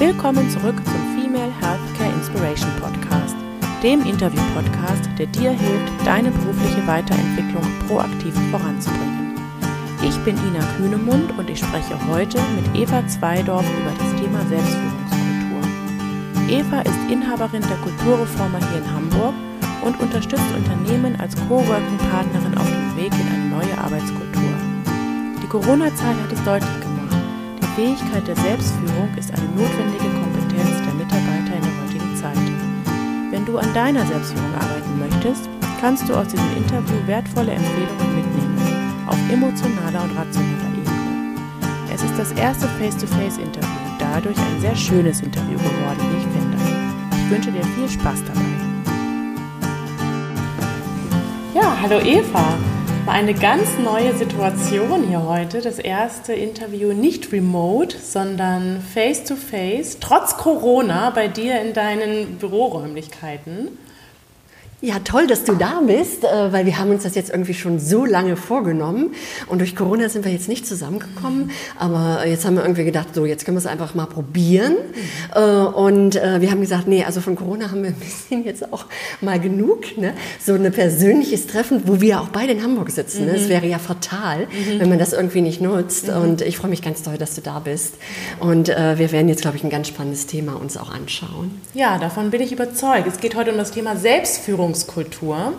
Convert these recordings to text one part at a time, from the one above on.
Willkommen zurück zum Female Healthcare Inspiration Podcast, dem Interview-Podcast, der dir hilft, deine berufliche Weiterentwicklung proaktiv voranzubringen. Ich bin Ina Kühnemund und ich spreche heute mit Eva Zweidorf über das Thema Selbstführungskultur. Eva ist Inhaberin der Kulturreformer hier in Hamburg und unterstützt Unternehmen als Coworking-Partnerin auf dem Weg in eine neue Arbeitskultur. Die Corona-Zeit hat es deutlich gemacht. Fähigkeit der Selbstführung ist eine notwendige Kompetenz der Mitarbeiter in der heutigen Zeit. Wenn du an deiner Selbstführung arbeiten möchtest, kannst du aus diesem Interview wertvolle Empfehlungen mitnehmen, auf emotionaler und rationaler Ebene. Es ist das erste Face-to-Face-Interview und dadurch ein sehr schönes Interview geworden, wie ich finde. Ich wünsche dir viel Spaß dabei. Ja, hallo Eva. Eine ganz neue Situation hier heute. Das erste Interview nicht remote, sondern face to face, trotz Corona bei dir in deinen Büroräumlichkeiten. Ja, toll, dass du da bist, äh, weil wir haben uns das jetzt irgendwie schon so lange vorgenommen und durch Corona sind wir jetzt nicht zusammengekommen, aber jetzt haben wir irgendwie gedacht, so jetzt können wir es einfach mal probieren mhm. und äh, wir haben gesagt, nee, also von Corona haben wir ein bisschen jetzt auch mal genug, ne? so ein persönliches Treffen, wo wir auch beide in Hamburg sitzen, ne? mhm. ne? wäre ja fatal, mhm. wenn man das irgendwie nicht nutzt mhm. und ich freue mich ganz toll, dass du da bist und äh, wir werden jetzt, glaube ich, ein ganz spannendes Thema uns auch anschauen. Ja, davon bin ich überzeugt. Es geht heute um das Thema Selbstführung Ernährungskultur.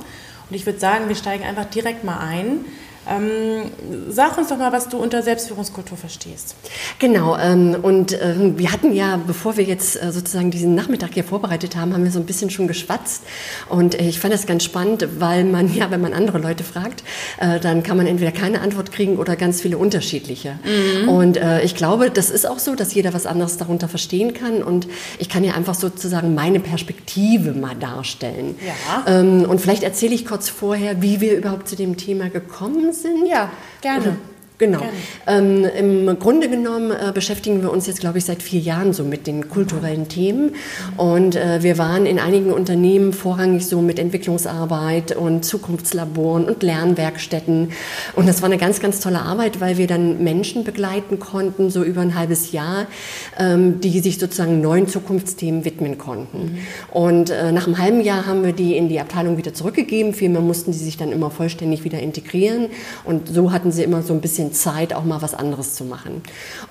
Und ich würde sagen, wir steigen einfach direkt mal ein. Ähm, sag uns doch mal, was du unter Selbstführungskultur verstehst. Genau, ähm, und äh, wir hatten ja, bevor wir jetzt äh, sozusagen diesen Nachmittag hier vorbereitet haben, haben wir so ein bisschen schon geschwatzt. Und äh, ich fand das ganz spannend, weil man ja, wenn man andere Leute fragt, äh, dann kann man entweder keine Antwort kriegen oder ganz viele unterschiedliche. Mhm. Und äh, ich glaube, das ist auch so, dass jeder was anderes darunter verstehen kann. Und ich kann ja einfach sozusagen meine Perspektive mal darstellen. Ja. Ähm, und vielleicht erzähle ich kurz vorher, wie wir überhaupt zu dem Thema gekommen sind? Ja, gerne. Genau. Ähm, Im Grunde genommen äh, beschäftigen wir uns jetzt, glaube ich, seit vier Jahren so mit den kulturellen Themen. Und äh, wir waren in einigen Unternehmen vorrangig so mit Entwicklungsarbeit und Zukunftslaboren und Lernwerkstätten. Und das war eine ganz, ganz tolle Arbeit, weil wir dann Menschen begleiten konnten, so über ein halbes Jahr, ähm, die sich sozusagen neuen Zukunftsthemen widmen konnten. Mhm. Und äh, nach einem halben Jahr haben wir die in die Abteilung wieder zurückgegeben. Vielmehr mussten die sich dann immer vollständig wieder integrieren. Und so hatten sie immer so ein bisschen Zeit, auch mal was anderes zu machen.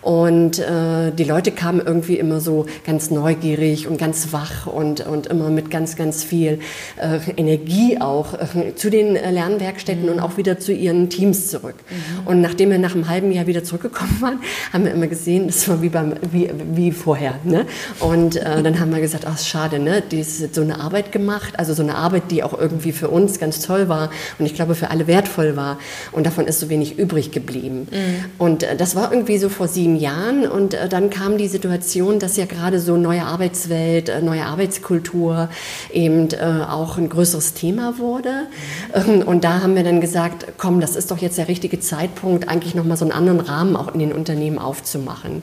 Und äh, die Leute kamen irgendwie immer so ganz neugierig und ganz wach und, und immer mit ganz, ganz viel äh, Energie auch äh, zu den äh, Lernwerkstätten mhm. und auch wieder zu ihren Teams zurück. Mhm. Und nachdem wir nach einem halben Jahr wieder zurückgekommen waren, haben wir immer gesehen, das war wie, beim, wie, wie vorher. Ne? Und äh, dann haben wir gesagt, ach, schade, ne? die ist so eine Arbeit gemacht, also so eine Arbeit, die auch irgendwie für uns ganz toll war und ich glaube für alle wertvoll war. Und davon ist so wenig übrig geblieben geblieben. Mhm. Und äh, das war irgendwie so vor sieben Jahren. Und äh, dann kam die Situation, dass ja gerade so neue Arbeitswelt, äh, neue Arbeitskultur eben auch ein größeres Thema wurde. Mhm. Und da haben wir dann gesagt, komm, das ist doch jetzt der richtige Zeitpunkt, eigentlich nochmal so einen anderen Rahmen auch in den Unternehmen aufzumachen. Mhm.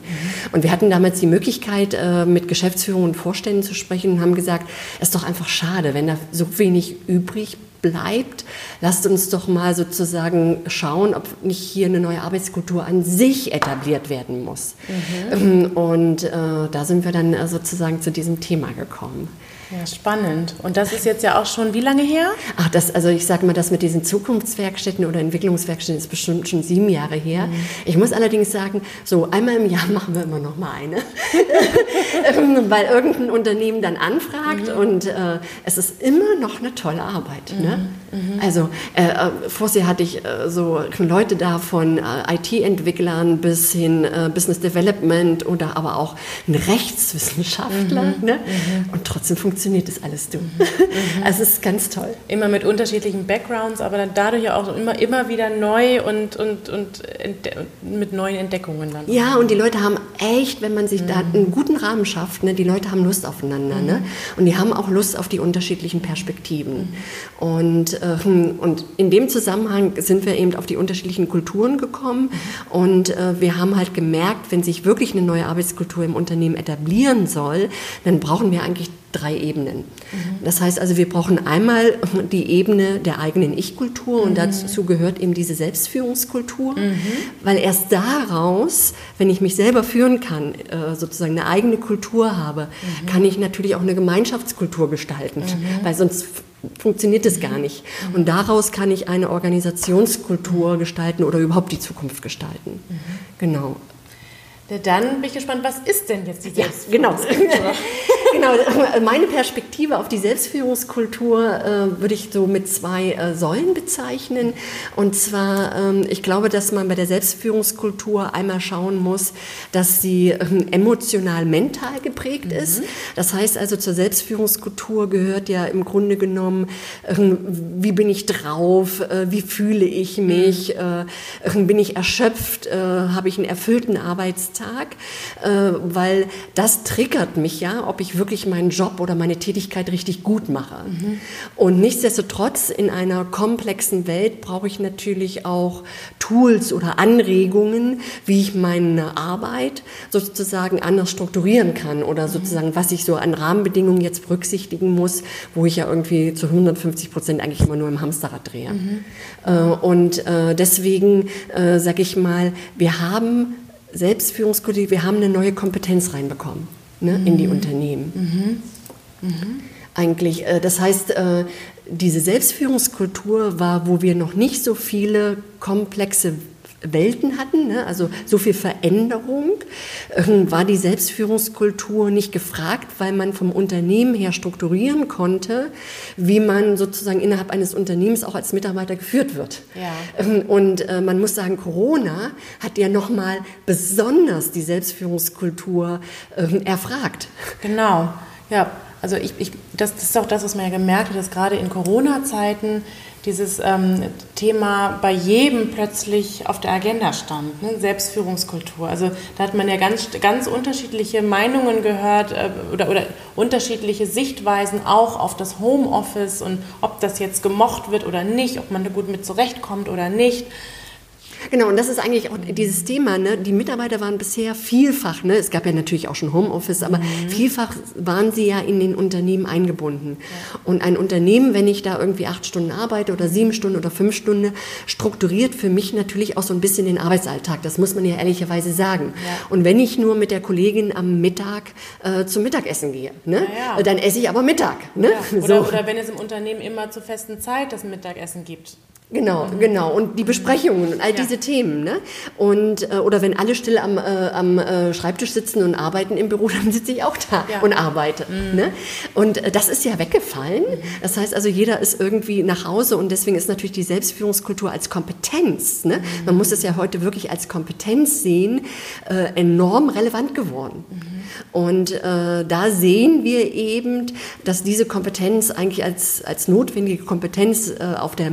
Und wir hatten damals die Möglichkeit, mit Geschäftsführung und Vorständen zu sprechen und haben gesagt, es ist doch einfach schade, wenn da so wenig übrig bleibt. Lasst uns doch mal sozusagen schauen, ob nicht hier eine neue Arbeitskultur an sich etabliert werden muss. Mhm. Und äh, da sind wir dann äh, sozusagen zu diesem Thema gekommen. Ja, spannend. Und das ist jetzt ja auch schon wie lange her? Ach, das, also ich sage mal, das mit diesen Zukunftswerkstätten oder Entwicklungswerkstätten ist bestimmt schon sieben Jahre her. Mhm. Ich muss allerdings sagen, so einmal im Jahr machen wir immer noch mal eine, weil irgendein Unternehmen dann anfragt mhm. und äh, es ist immer noch eine tolle Arbeit. Mhm. Ne? Yeah. Mhm. Also äh, äh, vorher hatte ich äh, so Leute da von äh, IT-Entwicklern bis hin äh, Business Development oder aber auch ein Rechtswissenschaftler. Mhm. Ne? Mhm. Und trotzdem funktioniert das alles du. Mhm. also es ist ganz toll. Immer mit unterschiedlichen Backgrounds, aber dann dadurch ja auch immer, immer wieder neu und, und, und mit neuen Entdeckungen dann. Ja, und die Leute haben echt, wenn man sich da mhm. einen guten Rahmen schafft, ne, die Leute haben Lust aufeinander. Ne? Und die haben auch Lust auf die unterschiedlichen Perspektiven. Und Und, äh, und in dem Zusammenhang sind wir eben auf die unterschiedlichen Kulturen gekommen. Und äh, wir haben halt gemerkt, wenn sich wirklich eine neue Arbeitskultur im Unternehmen etablieren soll, dann brauchen wir eigentlich drei Ebenen. Mhm. Das heißt also, wir brauchen einmal die Ebene der eigenen Ich-Kultur und mhm. dazu gehört eben diese Selbstführungskultur, mhm. weil erst daraus, wenn ich mich selber führen kann, äh, sozusagen eine eigene Kultur habe, mhm. kann ich natürlich auch eine Gemeinschaftskultur gestalten, mhm. weil sonst funktioniert es gar nicht. Mhm. Und daraus kann ich eine Organisationskultur gestalten oder überhaupt die Zukunft gestalten. Genau. Dann bin ich gespannt, was ist denn jetzt die Selbstführungskultur? Ja, genau. genau, meine Perspektive auf die Selbstführungskultur äh, würde ich so mit zwei äh, Säulen bezeichnen. Und zwar, ähm, ich glaube, dass man bei der Selbstführungskultur einmal schauen muss, dass sie ähm, emotional mental geprägt mhm. ist. Das heißt also, zur Selbstführungskultur gehört ja im Grunde genommen, ähm, wie bin ich drauf, äh, wie fühle ich mich, mhm. äh, bin ich erschöpft, äh, habe ich einen erfüllten Arbeitstag Arbeitstag, äh, weil das triggert mich ja, ob ich wirklich meinen Job oder meine Tätigkeit richtig gut mache. Mhm. Und nichtsdestotrotz in einer komplexen Welt brauche ich natürlich auch Tools oder Anregungen, wie ich meine Arbeit sozusagen anders strukturieren kann oder mhm. sozusagen, was ich so an Rahmenbedingungen jetzt berücksichtigen muss, wo ich ja irgendwie zu 150 Prozent eigentlich immer nur im Hamsterrad drehe. Mhm. Äh, und äh, deswegen sage ich mal, wir haben Selbstführungskultur, wir haben eine neue Kompetenz reinbekommen ne, mhm. in die mhm. Unternehmen. Mhm. Mhm. Eigentlich, äh, das heißt, äh, diese Selbstführungskultur war, wo wir noch nicht so viele komplexe Welten hatten, ne? also so viel Veränderung, ähm, war die Selbstführungskultur nicht gefragt, weil man vom Unternehmen her strukturieren konnte, wie man sozusagen innerhalb eines Unternehmens auch als Mitarbeiter geführt wird. Ja. Ähm, und äh, man muss sagen, Corona hat ja nochmal besonders die Selbstführungskultur ähm, erfragt. Genau, ja. Also ich, ich, das, das ist auch das, was man ja gemerkt hat, dass gerade in Corona-Zeiten dieses ähm, Thema bei jedem plötzlich auf der Agenda stand, ne? Selbstführungskultur. Also da hat man ja ganz, ganz unterschiedliche Meinungen gehört äh, oder, oder unterschiedliche Sichtweisen auch auf das Homeoffice und ob das jetzt gemocht wird oder nicht, ob man da gut mit zurechtkommt oder nicht. Genau, und das ist eigentlich auch dieses Thema. Ne? Die Mitarbeiter waren bisher vielfach, ne? es gab ja natürlich auch schon Homeoffice, aber mhm. vielfach waren sie ja in den Unternehmen eingebunden. Ja. Und ein Unternehmen, wenn ich da irgendwie acht Stunden arbeite oder sieben Stunden oder fünf Stunden, strukturiert für mich natürlich auch so ein bisschen den Arbeitsalltag. Das muss man ja ehrlicherweise sagen. Ja. Und wenn ich nur mit der Kollegin am Mittag äh, zum Mittagessen gehe, ne? Ja, dann esse ich aber Mittag. Ne? Oder, so. oder wenn es im Unternehmen immer zur festen Zeit das Mittagessen gibt. Genau, genau. Und die Besprechungen und all diese ja. Themen. Ne? Und, äh, oder wenn alle still am, äh, am äh, Schreibtisch sitzen und arbeiten im Büro, dann sitze ich auch da ja. und arbeite. Mhm. Ne? Und äh, das ist ja weggefallen. Mhm. Das heißt also, jeder ist irgendwie nach Hause und deswegen ist natürlich die Selbstführungskultur als Kompetenz, ne? Mhm. man muss es ja heute wirklich als Kompetenz sehen, äh, enorm relevant geworden. Mhm. Und äh, da sehen wir eben, dass diese Kompetenz eigentlich als, als notwendige Kompetenz äh, auf der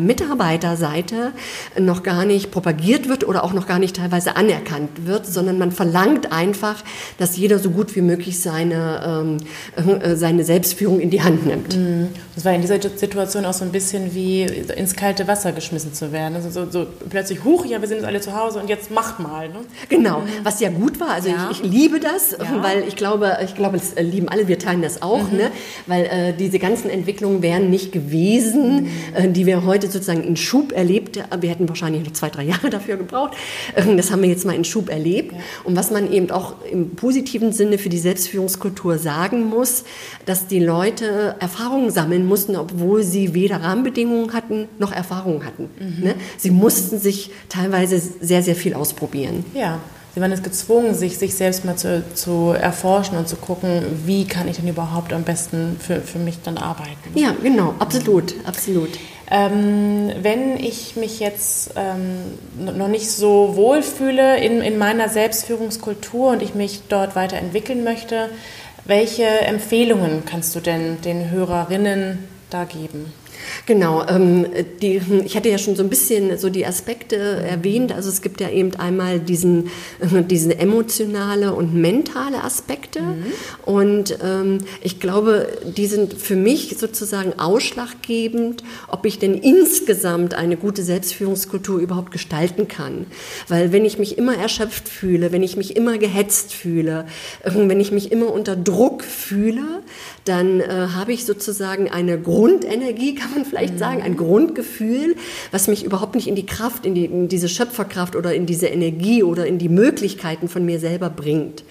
Mitarbeiterseite noch gar nicht propagiert wird oder auch noch gar nicht teilweise anerkannt wird, sondern man verlangt einfach, dass jeder so gut wie möglich seine, ähm, äh, seine Selbstführung in die Hand nimmt. Mhm. Das war in dieser Situation auch so ein bisschen wie ins kalte Wasser geschmissen zu werden. Also so, so plötzlich, huch, ja, wir sind jetzt alle zu Hause und jetzt macht mal. Ne? Genau, mhm. was ja gut war. Also ja. ich, ich, liebe das, ja. weil ich glaube, ich glaube, es lieben alle, wir teilen das auch, mhm. ne? weil äh, diese ganzen Entwicklungen wären nicht gewesen, mhm. äh, die wir heute sozusagen in Schub erlebt. Wir hätten wahrscheinlich noch zwei, drei Jahre dafür gebraucht. Äh, das haben wir jetzt mal in Schub erlebt. Ja. Und was man eben auch im positiven Sinne für die Selbstführungskultur sagen muss, dass die Leute Erfahrungen sammeln mussten, obwohl sie weder Rahmenbedingungen hatten noch Erfahrungen hatten. Mhm. Ne? Sie mussten sich teilweise sehr, sehr viel ausprobieren. Ja sie waren jetzt gezwungen, sich, sich selbst mal zu, zu erforschen und zu gucken, wie kann ich denn überhaupt am besten für, für mich dann arbeiten. Ja, genau, absolut, absolut. Ähm, wenn ich mich jetzt ähm, noch nicht so wohlfühle in, in meiner Selbstführungskultur und ich mich dort weiterentwickeln möchte, welche Empfehlungen kannst du denn den Hörerinnen da geben? Genau, ähm, die, ich hatte ja schon so ein bisschen so die Aspekte erwähnt. Also es gibt ja eben einmal diesen, äh, diese emotionale und mentale Aspekte. Mhm. Und ähm, ich glaube, die sind für mich sozusagen ausschlaggebend, ob ich denn insgesamt eine gute Selbstführungskultur überhaupt gestalten kann. Weil wenn ich mich immer erschöpft fühle, wenn ich mich immer gehetzt fühle, äh, wenn ich mich immer unter Druck fühle, dann äh, habe ich sozusagen eine Grundenergie, kann man vielleicht mhm. sagen, ein Grundgefühl, was mich überhaupt nicht in die Kraft, in, die, in diese Schöpferkraft oder in diese Energie oder in die Möglichkeiten von mir selber bringt.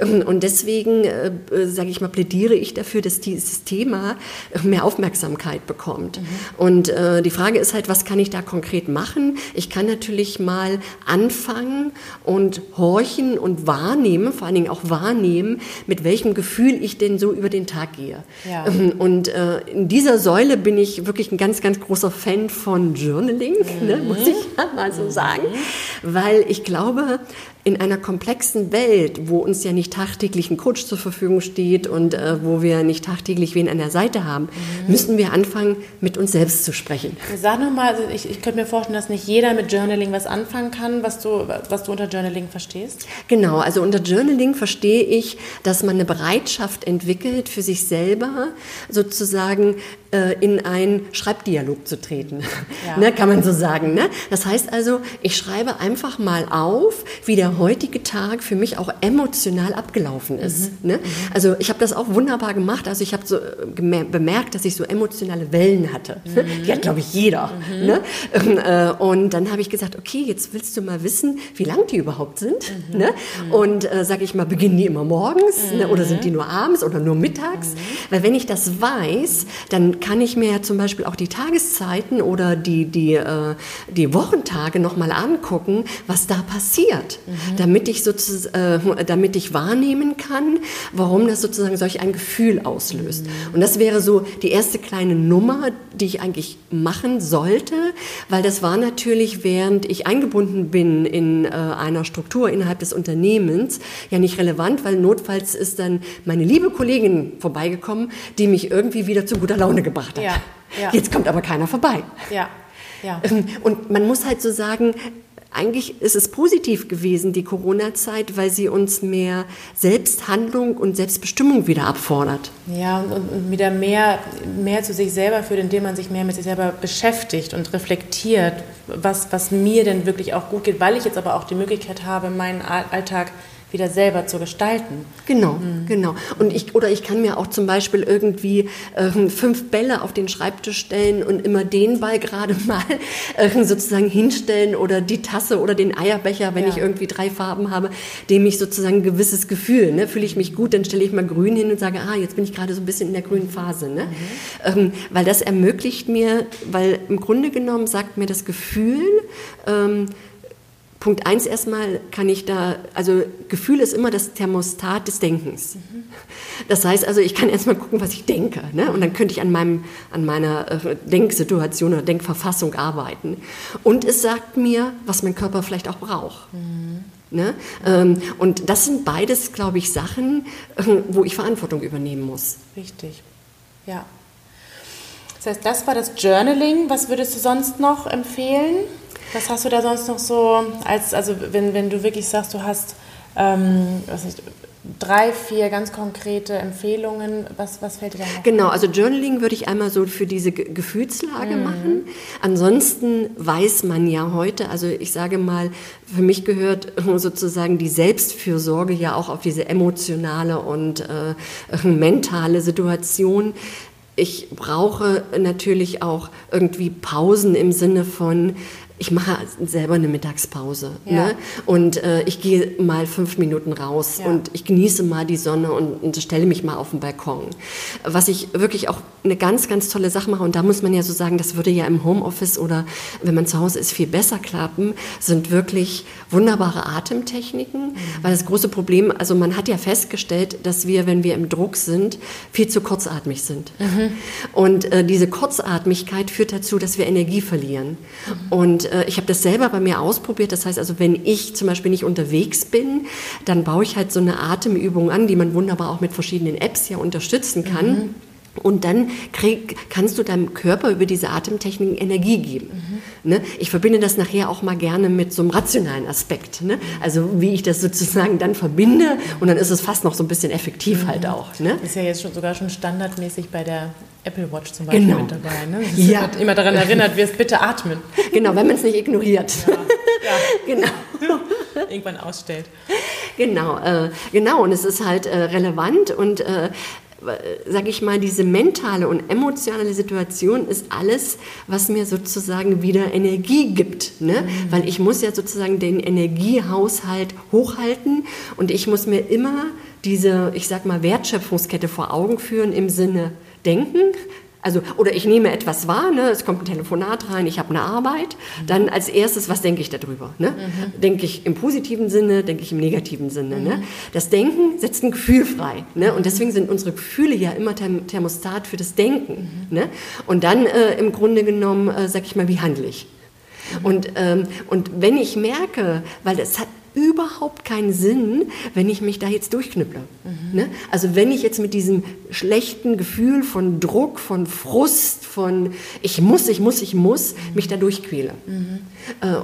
Mhm. Und deswegen, äh, sage ich mal, plädiere ich dafür, dass dieses Thema mehr Aufmerksamkeit bekommt. Mhm. Und äh, die Frage ist halt, was kann ich da konkret machen? Ich kann natürlich mal anfangen und horchen und wahrnehmen, vor allen Dingen auch wahrnehmen, mit welchem Gefühl ich denn so über den Tag gehe. Ja. Ähm, und äh, in dieser Säule bin ich wirklich ein ganz, ganz großer Fan von Journaling, mhm. ne, muss ich mal so sagen, weil ich glaube, in einer komplexen Welt, wo uns ja nicht tagtäglich ein Coach zur Verfügung steht und äh, wo wir nicht tagtäglich wen an der Seite haben, mhm. müssen wir anfangen, mit uns selbst zu sprechen. Sag nochmal, also ich, ich könnte mir vorstellen, dass nicht jeder mit Journaling was anfangen kann, was du, was du unter Journaling verstehst. Genau, also unter Journaling verstehe ich, dass man eine Bereitschaft entwickelt, für sich selber sozusagen äh, in einen Schreibdialog zu treten. Ja. ne, kann man so sagen. Ne? Das heißt also, ich schreibe einfach mal auf, wie der heutige Tag für mich auch emotional abgelaufen ist. Mhm. Ne? Mhm. Also ich habe das auch wunderbar gemacht. Also ich habe so äh, bemerkt, dass ich so emotionale Wellen hatte. Mhm. Die hat, glaube ich, jeder. Mhm. Ne? Ähm, äh, und dann habe ich gesagt, okay, jetzt willst du mal wissen, wie lang die überhaupt sind. Mhm. Ne? Mhm. Und äh, sage ich mal, beginnen die immer morgens ne? oder sind die nur abends oder nur mittags? Weil wenn ich das weiß, dann kann ich mir ja zum Beispiel auch die Tageszeiten oder die, die, äh, die Wochentage nochmal angucken, was da passiert, mhm. Damit, ich sozusagen, äh, damit ich wahrnehmen kann, warum das sozusagen solch ein Gefühl auslöst. Mhm. Und das wäre so die erste kleine Nummer, die ich eigentlich machen sollte, weil das war natürlich, während ich eingebunden bin in äh, einer Struktur innerhalb des Unternehmens, ja nicht relevant, weil notfalls ist dann meine liebe Kollegin vorbeigekommen, die mich irgendwie wieder zu guter Laune gebracht hat. Ja, ja. Jetzt kommt aber keiner vorbei. Ja, ja. Ähm, und man muss halt so sagen, eigentlich ist es positiv gewesen, die Corona-Zeit, weil sie uns mehr Selbsthandlung und Selbstbestimmung wieder abfordert. Ja, und, wieder mehr, mehr zu sich selber führt, indem man sich mehr mit sich selber beschäftigt und reflektiert, was, was mir denn wirklich auch gut geht, weil ich jetzt aber auch die Möglichkeit habe, meinen Alltag wieder selber zu gestalten. Genau, mhm. genau. Und ich, oder ich kann mir auch zum Beispiel irgendwie äh, fünf Bälle auf den Schreibtisch stellen und immer den Ball gerade mal äh, sozusagen hinstellen oder die Tasse oder den Eierbecher, wenn ja. ich irgendwie drei Farben habe, dem ich sozusagen ein gewisses Gefühl, ne, fühle ich mich gut, dann stelle ich mal grün hin und sage, ah, jetzt bin ich gerade so ein bisschen in der grünen Phase. Ne? Mhm. Ähm, weil das ermöglicht mir, weil im Grunde genommen sagt mir das Gefühl, ähm, Punkt eins erstmal kann ich da, also Gefühl ist immer das Thermostat des Denkens. Das heißt also, ich kann erstmal gucken, was ich denke. Ne? Und dann könnte ich an, meinem, an meiner äh, Denksituation oder Denkverfassung arbeiten. Und es sagt mir, was mein Körper vielleicht auch braucht. Mhm. Ne? Ähm, und das sind beides, glaube ich, Sachen, äh, wo ich Verantwortung übernehmen muss. Richtig, ja. Das heißt, das war das Journaling. Was würdest du sonst noch empfehlen? Was hast du da sonst noch so, als, also wenn, wenn du wirklich sagst, du hast ähm, was nicht, drei, vier ganz konkrete Empfehlungen, was, was fällt dir da noch? Genau, also Journaling würde ich einmal so für diese Gefühlslage mhm. machen. Ansonsten weiß man ja heute, also ich sage mal, für mich gehört sozusagen die Selbstfürsorge ja auch auf diese emotionale und äh, mentale Situation ich brauche natürlich auch irgendwie Pausen im Sinne von, ich mache selber eine Mittagspause. Ja. Ne? Und äh, ich gehe mal fünf Minuten raus ja. und ich genieße mal die Sonne und, und, stelle mich mal auf den Balkon. Was ich wirklich auch eine ganz, ganz tolle Sache mache, und da muss man ja so sagen, das würde ja im Homeoffice oder wenn man zu Hause ist viel besser klappen, sind wirklich wunderbare Atemtechniken. Mhm. Weil das große Problem, also man hat ja festgestellt, dass wir, wenn wir im Druck sind, viel zu kurzatmig sind. Mhm. Und äh, diese Kurzatmigkeit führt dazu, dass wir Energie verlieren. Mhm. Und äh, ich habe das selber bei mir ausprobiert. Das heißt also, wenn ich zum Beispiel nicht unterwegs bin, dann baue ich halt so eine Atemübung an, die man wunderbar auch mit verschiedenen Apps ja unterstützen kann. Mhm Und dann krieg, kannst du deinem Körper über diese Atemtechniken Energie geben. Mhm. Ne? Ich verbinde das nachher auch mal gerne mit so einem rationalen Aspekt. Ne? Also wie ich das sozusagen dann verbinde und dann ist es fast noch so ein bisschen effektiv halt mhm. halt auch. Ne? Ist ja jetzt schon, sogar schon standardmäßig bei der Apple Watch zum Beispiel genau. mit dabei. Ne? Das ja. wird immer daran erinnert, wirst bitte atmen. Genau, wenn man es nicht ignoriert. Ja. ja. genau. Irgendwann ausstellt. Genau, äh, genau. Und es ist halt äh, relevant und äh, sage ich mal, diese mentale und emotionale Situation ist alles, was mir sozusagen wieder Energie gibt. Ne? Mhm. Weil ich muss ja sozusagen den Energiehaushalt hochhalten und ich muss mir immer diese, ich sag mal, Wertschöpfungskette vor Augen führen im Sinne denken, also, oder ich nehme etwas wahr, ne, es kommt ein Telefonat rein, ich habe eine Arbeit, dann als erstes, was denke ich darüber? Ne? Mhm. Denke ich im positiven Sinne, denke ich im negativen Sinne? Ne? Mhm. Ne? Das Denken setzt ein Gefühl frei. Ne? Und deswegen sind unsere Gefühle ja immer Thermostat für das Denken. Mhm. Ne? Und dann äh, im Grunde genommen, äh, sag ich mal, wie handle ich? Mhm. Und, ähm, und wenn ich merke, weil das hat überhaupt keinen Sinn, wenn ich mich da jetzt durchknüpple. Mhm. Ne? Also wenn ich jetzt mit diesem schlechten Gefühl von Druck, von Frust, von ich muss, ich muss, ich muss, mich da durchquäle. Mhm.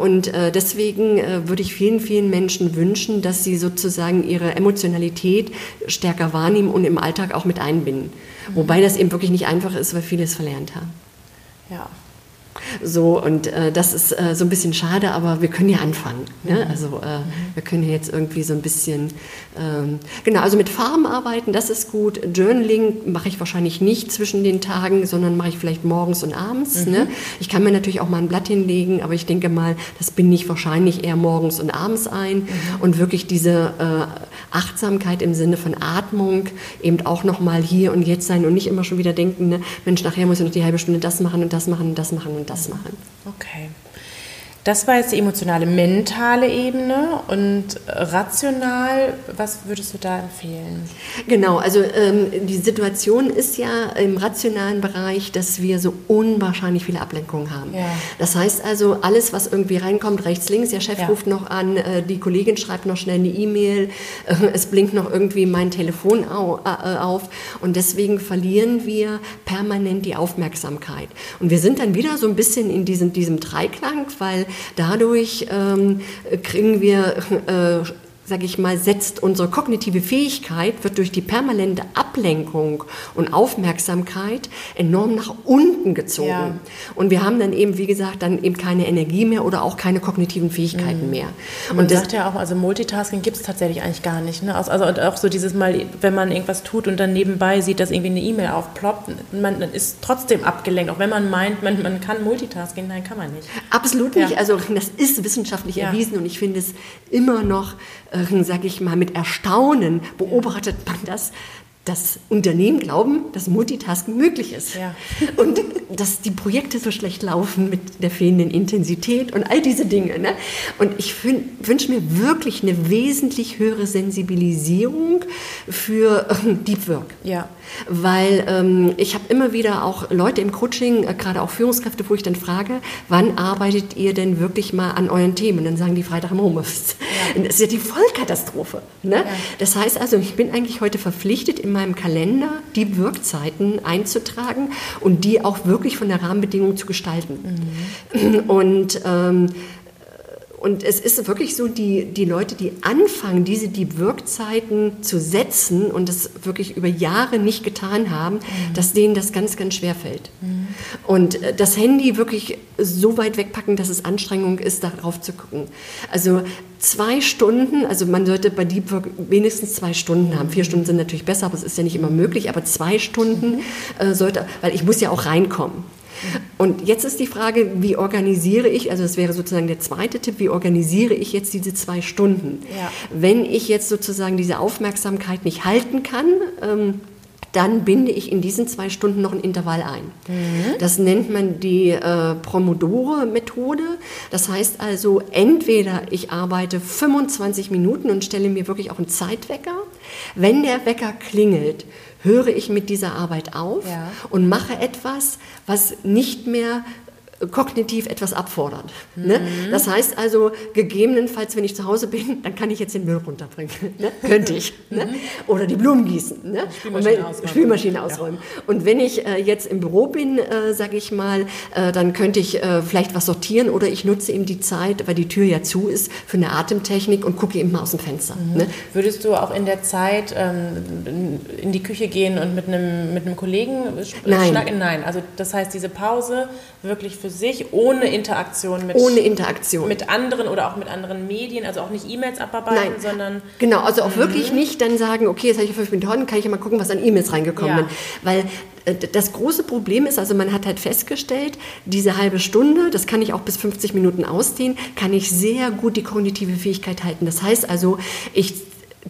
Und äh, deswegen äh, würde ich vielen, vielen Menschen wünschen, dass sie sozusagen ihre Emotionalität stärker wahrnehmen und im Alltag auch mit einbinden. Mhm. Wobei das eben wirklich nicht einfach ist, weil viele es verlernt haben. Ja, so, und äh, das ist äh, so ein bisschen schade, aber wir können ja anfangen. Ne? Mhm. Also äh, wir können ja jetzt irgendwie so ein bisschen, ähm, genau, also mit Farben arbeiten, das ist gut. Journaling mache ich wahrscheinlich nicht zwischen den Tagen, sondern mache ich vielleicht morgens und abends. Mhm. Ne? Ich kann mir natürlich auch mal ein Blatt hinlegen, aber ich denke mal, das binde ich wahrscheinlich eher morgens und abends ein. Mhm. Und wirklich diese äh, Achtsamkeit im Sinne von Atmung, eben auch nochmal hier und jetzt sein und nicht immer schon wieder denken, ne? Mensch, nachher muss ich noch die halbe Stunde das machen und das machen und das machen und das machen. Okay. Das war jetzt die emotionale, mentale Ebene und rational, was würdest du da empfehlen? Genau, also ähm, die Situation ist ja im rationalen Bereich, dass wir so unwahrscheinlich viele Ablenkungen haben. Ja. Das heißt also, alles, was irgendwie reinkommt, rechts, links, der Chef ja. ruft noch an, äh, die Kollegin schreibt noch schnell eine E-Mail, äh, es blinkt noch irgendwie mein Telefon au, äh, auf und deswegen verlieren wir permanent die Aufmerksamkeit. Und wir sind dann wieder so ein bisschen in diesem, diesem Dreiklang, weil Dadurch ähm, kriegen wir äh, sage ich mal, setzt unsere kognitive Fähigkeit, wird durch die permanente Ablenkung und Aufmerksamkeit enorm nach unten gezogen. Ja. Und wir haben dann eben, wie gesagt, dann eben keine Energie mehr oder auch keine kognitiven Fähigkeiten mhm. mehr. Und man sagt ja auch, also Multitasking gibt es tatsächlich eigentlich gar nicht. Ne? Also, also auch so dieses Mal, wenn man irgendwas tut und dann nebenbei sieht, dass irgendwie eine E-Mail aufploppt, man ist trotzdem abgelenkt, auch wenn man meint, man, man kann Multitasking, nein, kann man nicht. Absolut nicht. Ja. Also das ist wissenschaftlich ja. erwiesen und ich finde es immer noch äh, sage ich mal, mit Erstaunen beobachtet man das, dass Unternehmen glauben, dass Multitasking möglich ist. Ja. Und dass die Projekte so schlecht laufen mit der fehlenden Intensität und all diese Dinge. Ne? Und ich wünsche mir wirklich eine wesentlich höhere Sensibilisierung für äh, Deep Work. Ja. Weil ähm, ich habe immer wieder auch Leute im Coaching, äh, gerade auch Führungskräfte, wo ich dann frage, wann arbeitet ihr denn wirklich mal an euren Themen? Und dann sagen die Freitag im Homeoffice. Das ist ja die Vollkatastrophe. Ne? Ja. Das heißt also, ich bin eigentlich heute verpflichtet, im meinem Kalender die Wirkzeiten einzutragen und die auch wirklich von der Rahmenbedingung zu gestalten. Mhm. Und ähm, und es ist wirklich so, die, die Leute, die anfangen, diese die Wirkzeiten zu setzen und das wirklich über Jahre nicht getan haben, mhm. dass denen das ganz, ganz schwer fällt. Mhm. Und äh, das Handy wirklich so weit wegpacken, dass es Anstrengung ist, darauf zu gucken. Also zwei Stunden, also man sollte bei Deep Work wenigstens zwei Stunden haben. Vier Stunden sind natürlich besser, aber es ist ja nicht immer möglich, aber zwei Stunden äh, sollte, weil ich muss ja auch reinkommen. Und jetzt ist die Frage, wie organisiere ich, also das wäre sozusagen der zweite Tipp, wie organisiere ich jetzt diese zwei Stunden? Ja. Wenn ich jetzt sozusagen diese Aufmerksamkeit nicht halten kann, ähm, dann binde ich in diesen zwei Stunden noch ein Intervall ein. Mhm. Das nennt man die äh, Promodore-Methode. Das heißt also, entweder ich arbeite 25 Minuten und stelle mir wirklich auch einen Zeitwecker. Wenn der Wecker klingelt, höre ich mit dieser Arbeit auf ja. und mache etwas, was nicht mehr kognitiv etwas abfordert. Ne? Mhm. Das heißt also, gegebenenfalls, wenn ich zu Hause bin, dann kann ich jetzt den Müll runterbringen. Ne? Könnte ich. Ne? Oder die Blumen gießen. Ne? Spülmaschine, wenn, ausräumen. Spülmaschine ausräumen. Ja. Und wenn ich äh, jetzt im Büro bin, äh, sage ich mal, äh, dann könnte ich äh, vielleicht was sortieren oder ich nutze eben die Zeit, weil die Tür ja zu ist, für eine Atemtechnik und gucke eben mal aus dem Fenster. Mhm. Ne? Würdest du auch in der Zeit ähm, in die Küche gehen und mit einem, mit einem Kollegen Nein. schnacken? Nein. Also das heißt, diese Pause wirklich für sich, ohne Interaktion mit, ohne Interaktion. mit anderen oder auch mit anderen Medien, also auch nicht E-Mails abarbeiten, Nein. sondern... Genau, also auch mhm. wirklich nicht dann sagen, okay, jetzt habe ich fünf Minuten, kann ich ja mal gucken, was an E-Mails reingekommen ja. sind. Weil äh, das große Problem ist, also man hat halt festgestellt, diese halbe Stunde, das kann ich auch bis 50 Minuten ausdehnen, kann ich sehr gut die kognitive Fähigkeit halten. Das heißt also, ich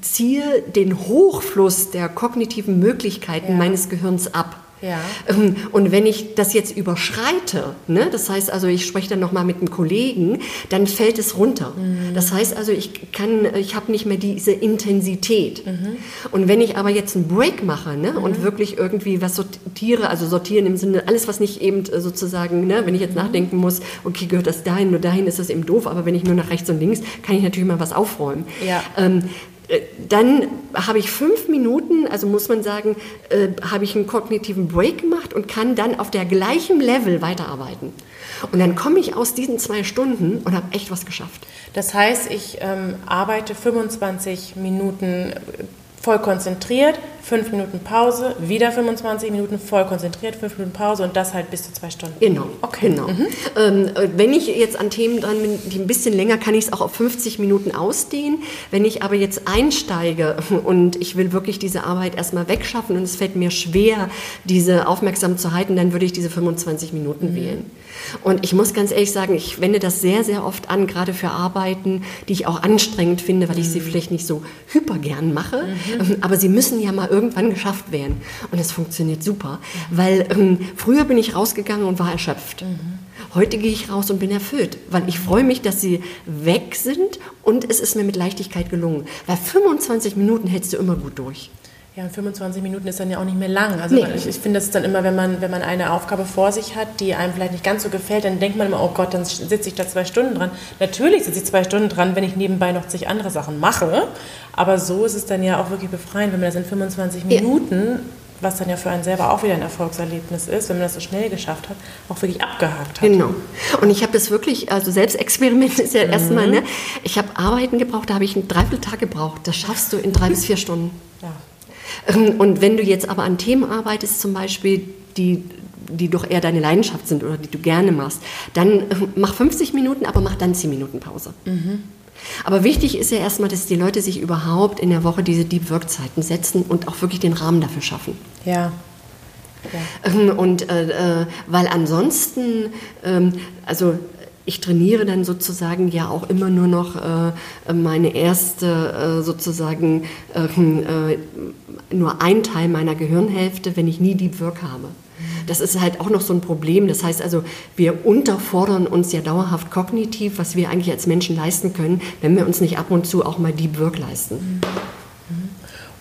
ziehe den Hochfluss der kognitiven Möglichkeiten ja. meines Gehirns ab. Ja. Ähm, und wenn ich das jetzt überschreite, ne, das heißt also, ich spreche dann nochmal mit einem Kollegen, dann fällt es runter. Mhm. Das heißt also, ich kann, ich habe nicht mehr diese Intensität. Mhm. Und wenn ich aber jetzt einen Break mache ne, mhm. und wirklich irgendwie was sortiere, also sortieren im Sinne, alles, was nicht eben äh, sozusagen, ne, wenn ich jetzt mhm. nachdenken muss, okay, gehört das dahin, nur dahin ist das eben doof, aber wenn ich nur nach rechts und links, kann ich natürlich mal was aufräumen. Ja. Ähm, äh, dann habe ich fünf Minuten, also muss man sagen, äh, habe ich einen kognitiven Break gemacht und kann dann auf der gleichen Level weiterarbeiten. Und dann komme ich aus diesen zwei Stunden und habe echt was geschafft. Das heißt, ich ähm, arbeite 25 Minuten voll konzentriert, fünf Minuten Pause, wieder 25 Minuten voll konzentriert, fünf Minuten Pause und das halt bis zu zwei Stunden. Genau, okay. Genau. Mhm. Ähm, wenn ich jetzt an Themen dran bin, die ein bisschen länger, kann ich es auch auf 50 Minuten ausdehnen. Wenn ich aber jetzt einsteige und ich will wirklich diese Arbeit erstmal wegschaffen und es fällt mir schwer, diese aufmerksam zu halten, dann würde ich diese 25 Minuten mhm. wählen. Und ich muss ganz ehrlich sagen, ich wende das sehr, sehr oft an, gerade für Arbeiten, die ich auch anstrengend finde, weil ich sie mhm. vielleicht nicht so hypergern mache. Mhm. Aber sie müssen ja mal irgendwann geschafft werden. Und es funktioniert super, weil ähm, früher bin ich rausgegangen und war erschöpft. Mhm. Heute gehe ich raus und bin erfüllt, weil ich freue mich, dass sie weg sind und es ist mir mit Leichtigkeit gelungen. Weil 25 Minuten hältst du immer gut durch. Ja, und 25 Minuten ist dann ja auch nicht mehr lang. Also nee. ich, ich finde das dann immer, wenn man, wenn man eine Aufgabe vor sich hat, die einem vielleicht nicht ganz so gefällt, dann denkt man immer, oh Gott, dann sitze ich da zwei Stunden dran. Natürlich sitze ich zwei Stunden dran, wenn ich nebenbei noch zig andere Sachen mache. Aber so ist es dann ja auch wirklich befreiend, wenn man das in 25 Minuten, ja. was dann ja für einen selber auch wieder ein Erfolgserlebnis ist, wenn man das so schnell geschafft hat, auch wirklich abgehakt hat. Genau. Und ich habe das wirklich, also Selbstexperiment ist ja mhm. erstmal, ne? Ich habe Arbeiten gebraucht, da habe ich einen Dreivierteltag gebraucht. Das schaffst du in drei bis vier Stunden. Ja. Ähm, und wenn du jetzt aber an Themen arbeitest, zum Beispiel, die die doch eher deine Leidenschaft sind oder die du gerne machst, dann äh, mach 50 Minuten, aber mach dann 10 Minuten Pause. Mhm. Aber wichtig ist ja erstmal, dass die Leute sich überhaupt in der Woche diese Deep Work Zeiten setzen und auch wirklich den Rahmen dafür schaffen. Ja. ja. Ähm, und äh, äh, weil ansonsten, ähm, also ich trainiere dann sozusagen ja auch immer nur noch äh, meine erste äh, sozusagen äh, äh, nur ein Teil meiner Gehirnhälfte, wenn ich nie Deep Work habe. Das ist halt auch noch so ein Problem. Das heißt also, wir unterfordern uns ja dauerhaft kognitiv, was wir eigentlich als Menschen leisten können, wenn wir uns nicht ab und zu auch mal Deep Work leisten. Mhm.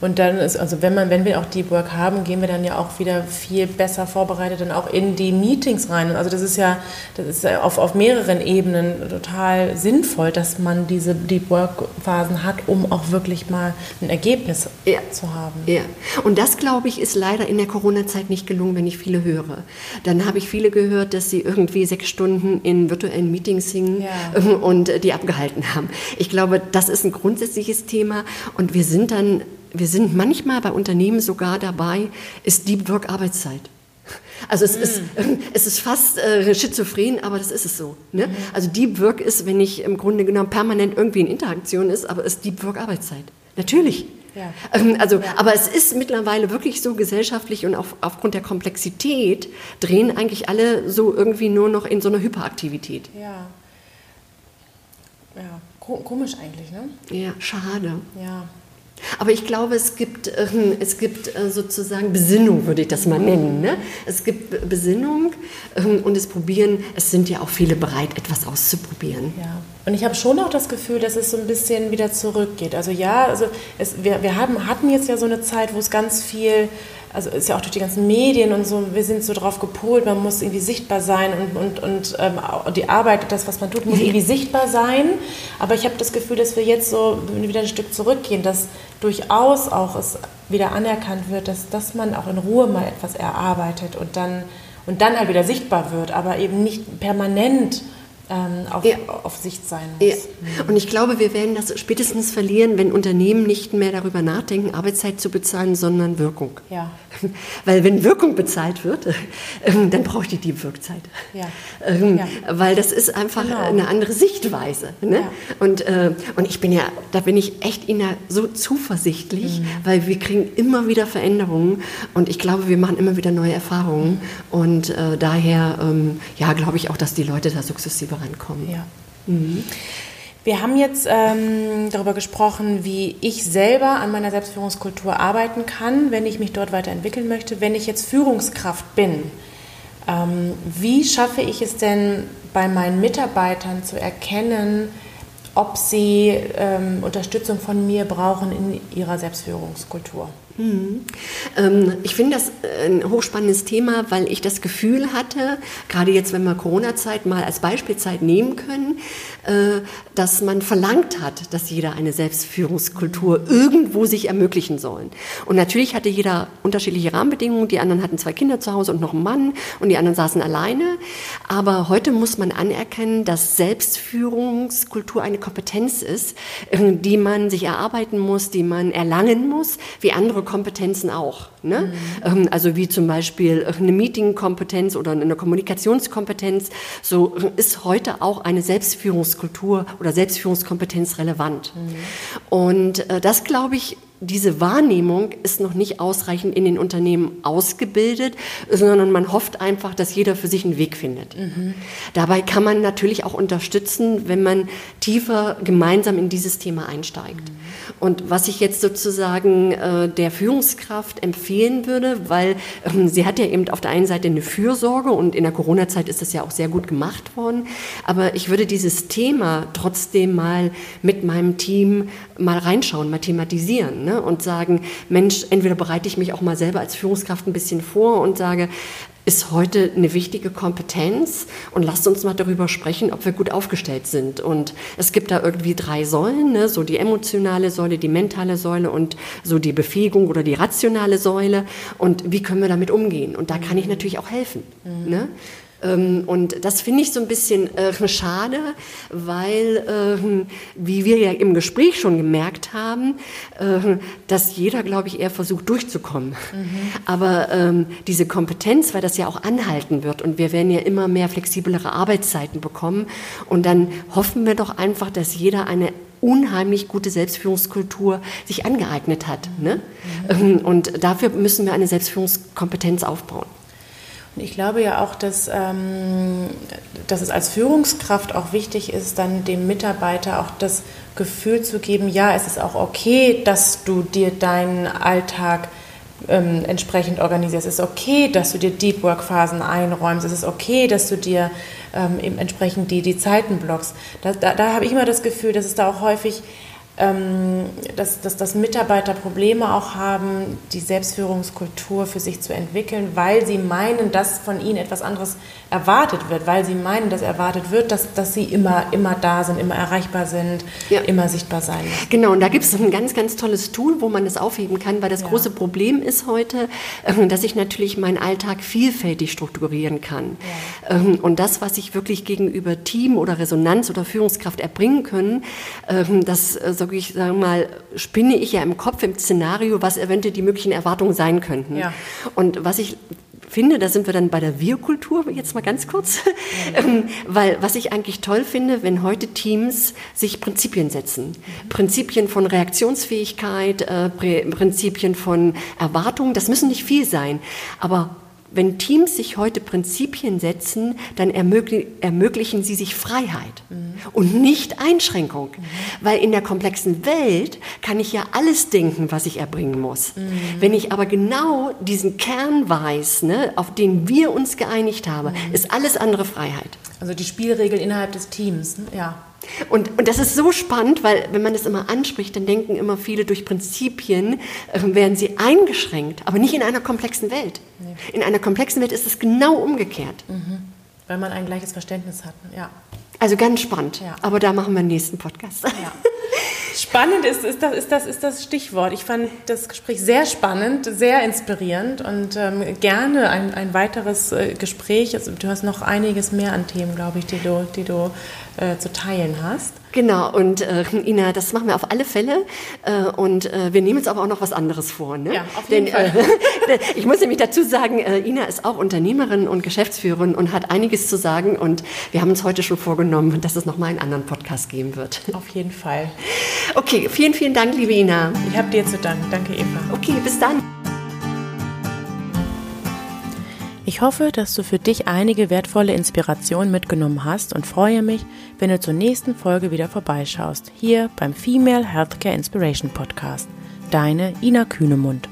Und dann ist, also wenn man, wenn wir auch Deep Work haben, gehen wir dann ja auch wieder viel besser vorbereitet dann auch in die Meetings rein. Also das ist ja, das ist ja auf, auf mehreren Ebenen total sinnvoll, dass man diese Deep Work Phasen hat, um auch wirklich mal ein Ergebnis ja. zu haben. Ja. Und das glaube ich ist leider in der Corona-Zeit nicht gelungen, wenn ich viele höre. Dann habe ich viele gehört, dass sie irgendwie sechs Stunden in virtuellen Meetings hingen ja. und die abgehalten haben. Ich glaube, das ist ein grundsätzliches Thema und wir sind dann wir sind manchmal bei Unternehmen sogar dabei, ist Deep Work Arbeitszeit. Also es, mm. ist, es ist fast äh, schizophren, aber das ist es so. Ne? Mm. Also Deep Work ist, wenn ich im Grunde genommen permanent irgendwie in Interaktion ist, aber es ist Deep Work Arbeitszeit. Natürlich. Ja. Ähm, also, ja. aber es ist mittlerweile wirklich so gesellschaftlich und auf, aufgrund der Komplexität drehen eigentlich alle so irgendwie nur noch in so einer Hyperaktivität. Ja. Ja, komisch eigentlich, ne? Ja, schade. Ja. Aber ich glaube, es gibt, ähm, es gibt äh, sozusagen Besinnung, würde ich das mal nennen. Ne? Es gibt Besinnung ähm, und es probieren, es sind ja auch viele bereit, etwas auszuprobieren. Ja. Und ich habe schon auch das Gefühl, dass es so ein bisschen wieder zurückgeht. Also ja, also es, wir, wir haben, hatten jetzt ja so eine Zeit, wo es ganz viel, also ist ja auch durch die ganzen Medien und so, wir sind so drauf gepolt, man muss irgendwie sichtbar sein und, und, und ähm, die Arbeit, das, was man tut, muss irgendwie sichtbar sein. Aber ich habe das Gefühl, dass wir jetzt so wieder ein Stück zurückgehen, dass durchaus auch es wieder anerkannt wird, dass, dass man auch in Ruhe mal etwas erarbeitet und dann, und dann halt wieder sichtbar wird, aber eben nicht permanent ähm, auf, ja. auf, Sicht sein muss. Ja. Mhm. Und ich glaube, wir werden das spätestens verlieren, wenn Unternehmen nicht mehr darüber nachdenken, Arbeitszeit zu bezahlen, sondern Wirkung. Ja. Weil wenn Wirkung bezahlt wird, ähm, dann braucht die die Wirkzeit. Ja. Ähm, ja. Weil das ist einfach genau. eine andere Sichtweise. Ne? Und, äh, und ich bin ja, da bin ich echt Ina so zuversichtlich, mhm. weil wir kriegen immer wieder Veränderungen und ich glaube, wir machen immer wieder neue Erfahrungen. Und äh, daher, ähm, ja, glaube ich auch, dass die Leute da sukzessive rankommen. Ja. Mhm. Wir haben jetzt ähm, darüber gesprochen, wie ich selber an meiner Selbstführungskultur arbeiten kann, wenn ich mich dort weiterentwickeln möchte. Wenn ich jetzt Führungskraft bin, ähm, wie schaffe ich es denn bei meinen Mitarbeitern zu erkennen, ob sie ähm, Unterstützung von mir brauchen in ihrer Selbstführungskultur? Mhm. Ähm, ich finde das ein hochspannendes Thema, weil ich das Gefühl hatte, gerade jetzt, wenn wir Corona-Zeit mal als Beispielzeit nehmen können, äh, dass man verlangt hat, dass jeder eine Selbstführungskultur irgendwo sich ermöglichen soll. Und natürlich hatte jeder unterschiedliche Rahmenbedingungen. Die anderen hatten zwei Kinder zu Hause und noch einen Mann und die anderen saßen alleine. Aber heute muss man anerkennen, dass Selbstführungskultur eine Kompetenz ist, äh, die man sich erarbeiten muss, die man erlangen muss, wie andere Kompetenzen auch. Ne? Mhm. Also wie zum Beispiel eine Meeting-Kompetenz oder eine Kommunikationskompetenz. So ist heute auch eine Selbstführungskultur oder Selbstführungskompetenz relevant. Mhm. Und äh, das, glaube ich, diese Wahrnehmung ist noch nicht ausreichend in den Unternehmen ausgebildet, sondern man hofft einfach, dass jeder für sich einen Weg findet. Mhm. Dabei kann man natürlich auch unterstützen, wenn man tiefer gemeinsam in dieses Thema einsteigt. Mhm. Und was ich jetzt sozusagen äh, der Führungskraft empfehlen würde, weil ähm, sie hat ja eben auf der einen Seite eine Fürsorge und in der Corona-Zeit ist das ja auch sehr gut gemacht worden, aber ich würde dieses Thema trotzdem mal mit meinem Team mal reinschauen, mal thematisieren. Ne? Ne? und sagen, Mensch, entweder bereite ich mich auch mal selber als Führungskraft ein bisschen vor und sage, ist heute eine wichtige Kompetenz und lasst uns mal darüber sprechen, ob wir gut aufgestellt sind. Und es gibt da irgendwie drei Säulen, ne? so die emotionale Säule, die mentale Säule und so die Befähigung oder die rationale Säule. Und wie können wir damit umgehen? Und da kann ich natürlich auch helfen. Mhm. Ne? Ähm, und das finde ich so ein bisschen äh, schade, weil, ähm, wie wir ja im Gespräch schon gemerkt haben, äh, dass jeder, glaube ich, eher versucht durchzukommen. Mhm. Aber ähm, diese Kompetenz, weil das ja auch anhalten wird und wir werden ja immer mehr flexiblere Arbeitszeiten bekommen und dann hoffen wir doch einfach, dass jeder eine unheimlich gute Selbstführungskultur sich angeeignet hat. Ne? Mhm. Und dafür müssen wir eine Selbstführungskompetenz aufbauen. Ich glaube ja auch, dass, ähm, dass es als Führungskraft auch wichtig ist, dann dem Mitarbeiter auch das Gefühl zu geben, ja, es ist auch okay, dass du dir deinen Alltag ähm, entsprechend organisierst. Es ist okay, dass du dir Deep Work Phasen einräumst. Es ist okay, dass du dir ähm, entsprechend die, die Zeiten blockst. Da, da, da habe ich immer das Gefühl, dass es da auch häufig dass, dass, dass Mitarbeiter Probleme auch haben, die Selbstführungskultur für sich zu entwickeln, weil sie meinen, dass von ihnen etwas anderes erwartet wird, weil sie meinen, dass erwartet wird, dass, dass sie immer, immer da sind, immer erreichbar sind, ja. immer sichtbar sein müssen. Genau, und da gibt es ein ganz, ganz tolles Tool, wo man das aufheben kann, weil das ja. große Problem ist heute, ähm, dass ich natürlich meinen Alltag vielfältig strukturieren kann. Ja. Ähm, und das, was ich wirklich gegenüber Team oder Resonanz oder Führungskraft erbringen können, ähm, das äh, sage ich sage mal, spinne ich ja im Kopf im Szenario, was eventuell die möglichen Erwartungen sein könnten. Und was ich finde, da sind wir dann bei der Wir-Kultur, jetzt mal ganz kurz, mhm. weil was ich eigentlich toll finde, wenn heute Teams sich Prinzipien setzen. Mhm. Prinzipien von Reaktionsfähigkeit, äh, Prinzipien von Erwartungen, das müssen nicht viel sein, aber wenn Teams sich heute Prinzipien setzen, dann ermöglich, ermöglichen sie sich Freiheit mhm. und nicht Einschränkung. Mhm. Weil in der komplexen Welt kann ich ja alles denken, was ich erbringen muss. Mhm. Wenn ich aber genau diesen Kern weiß, ne, auf den wir uns geeinigt haben, mhm. ist alles andere Freiheit. Also die Spielregeln innerhalb des Teams, ne? ja. Und, und das ist so spannend, weil wenn man das immer anspricht, dann denken immer viele, durch Prinzipien äh, werden sie eingeschränkt, aber nicht in einer komplexen Welt. Nee. In einer komplexen Welt ist es genau umgekehrt. Mhm. Weil man ein gleiches Verständnis hat, ja. Also ganz spannend. Ja. Aber da machen wir einen nächsten Podcast. Ja. Spannend ist, ist, das, ist, das, ist das Stichwort. Ich fand das Gespräch sehr spannend, sehr inspirierend und ähm, gerne ein, ein weiteres äh, Gespräch. Also, du hast noch einiges mehr an Themen, glaube ich, die du, die du äh, zu teilen hast. Genau, und äh, Ina, das machen wir auf alle Fälle. Äh, und äh, wir nehmen uns aber auch noch was anderes vor. Ne? Ja, auf jeden Denn, Fall. Äh, ich muss nämlich dazu sagen, äh, Ina ist auch Unternehmerin und Geschäftsführerin und hat einiges zu sagen. Und wir haben uns heute schon vorgenommen, dass es nochmal einen anderen Podcast geben wird. Auf jeden Fall. Okay, vielen, vielen Dank, liebe Ina. Ich habe dir zu danken. Danke, Eva. Okay, bis dann. Ich hoffe, dass du für dich einige wertvolle Inspirationen mitgenommen hast und freue mich, wenn du zur nächsten Folge wieder vorbeischaust, hier beim Female Healthcare Inspiration Podcast. Deine Ina Kühnemund.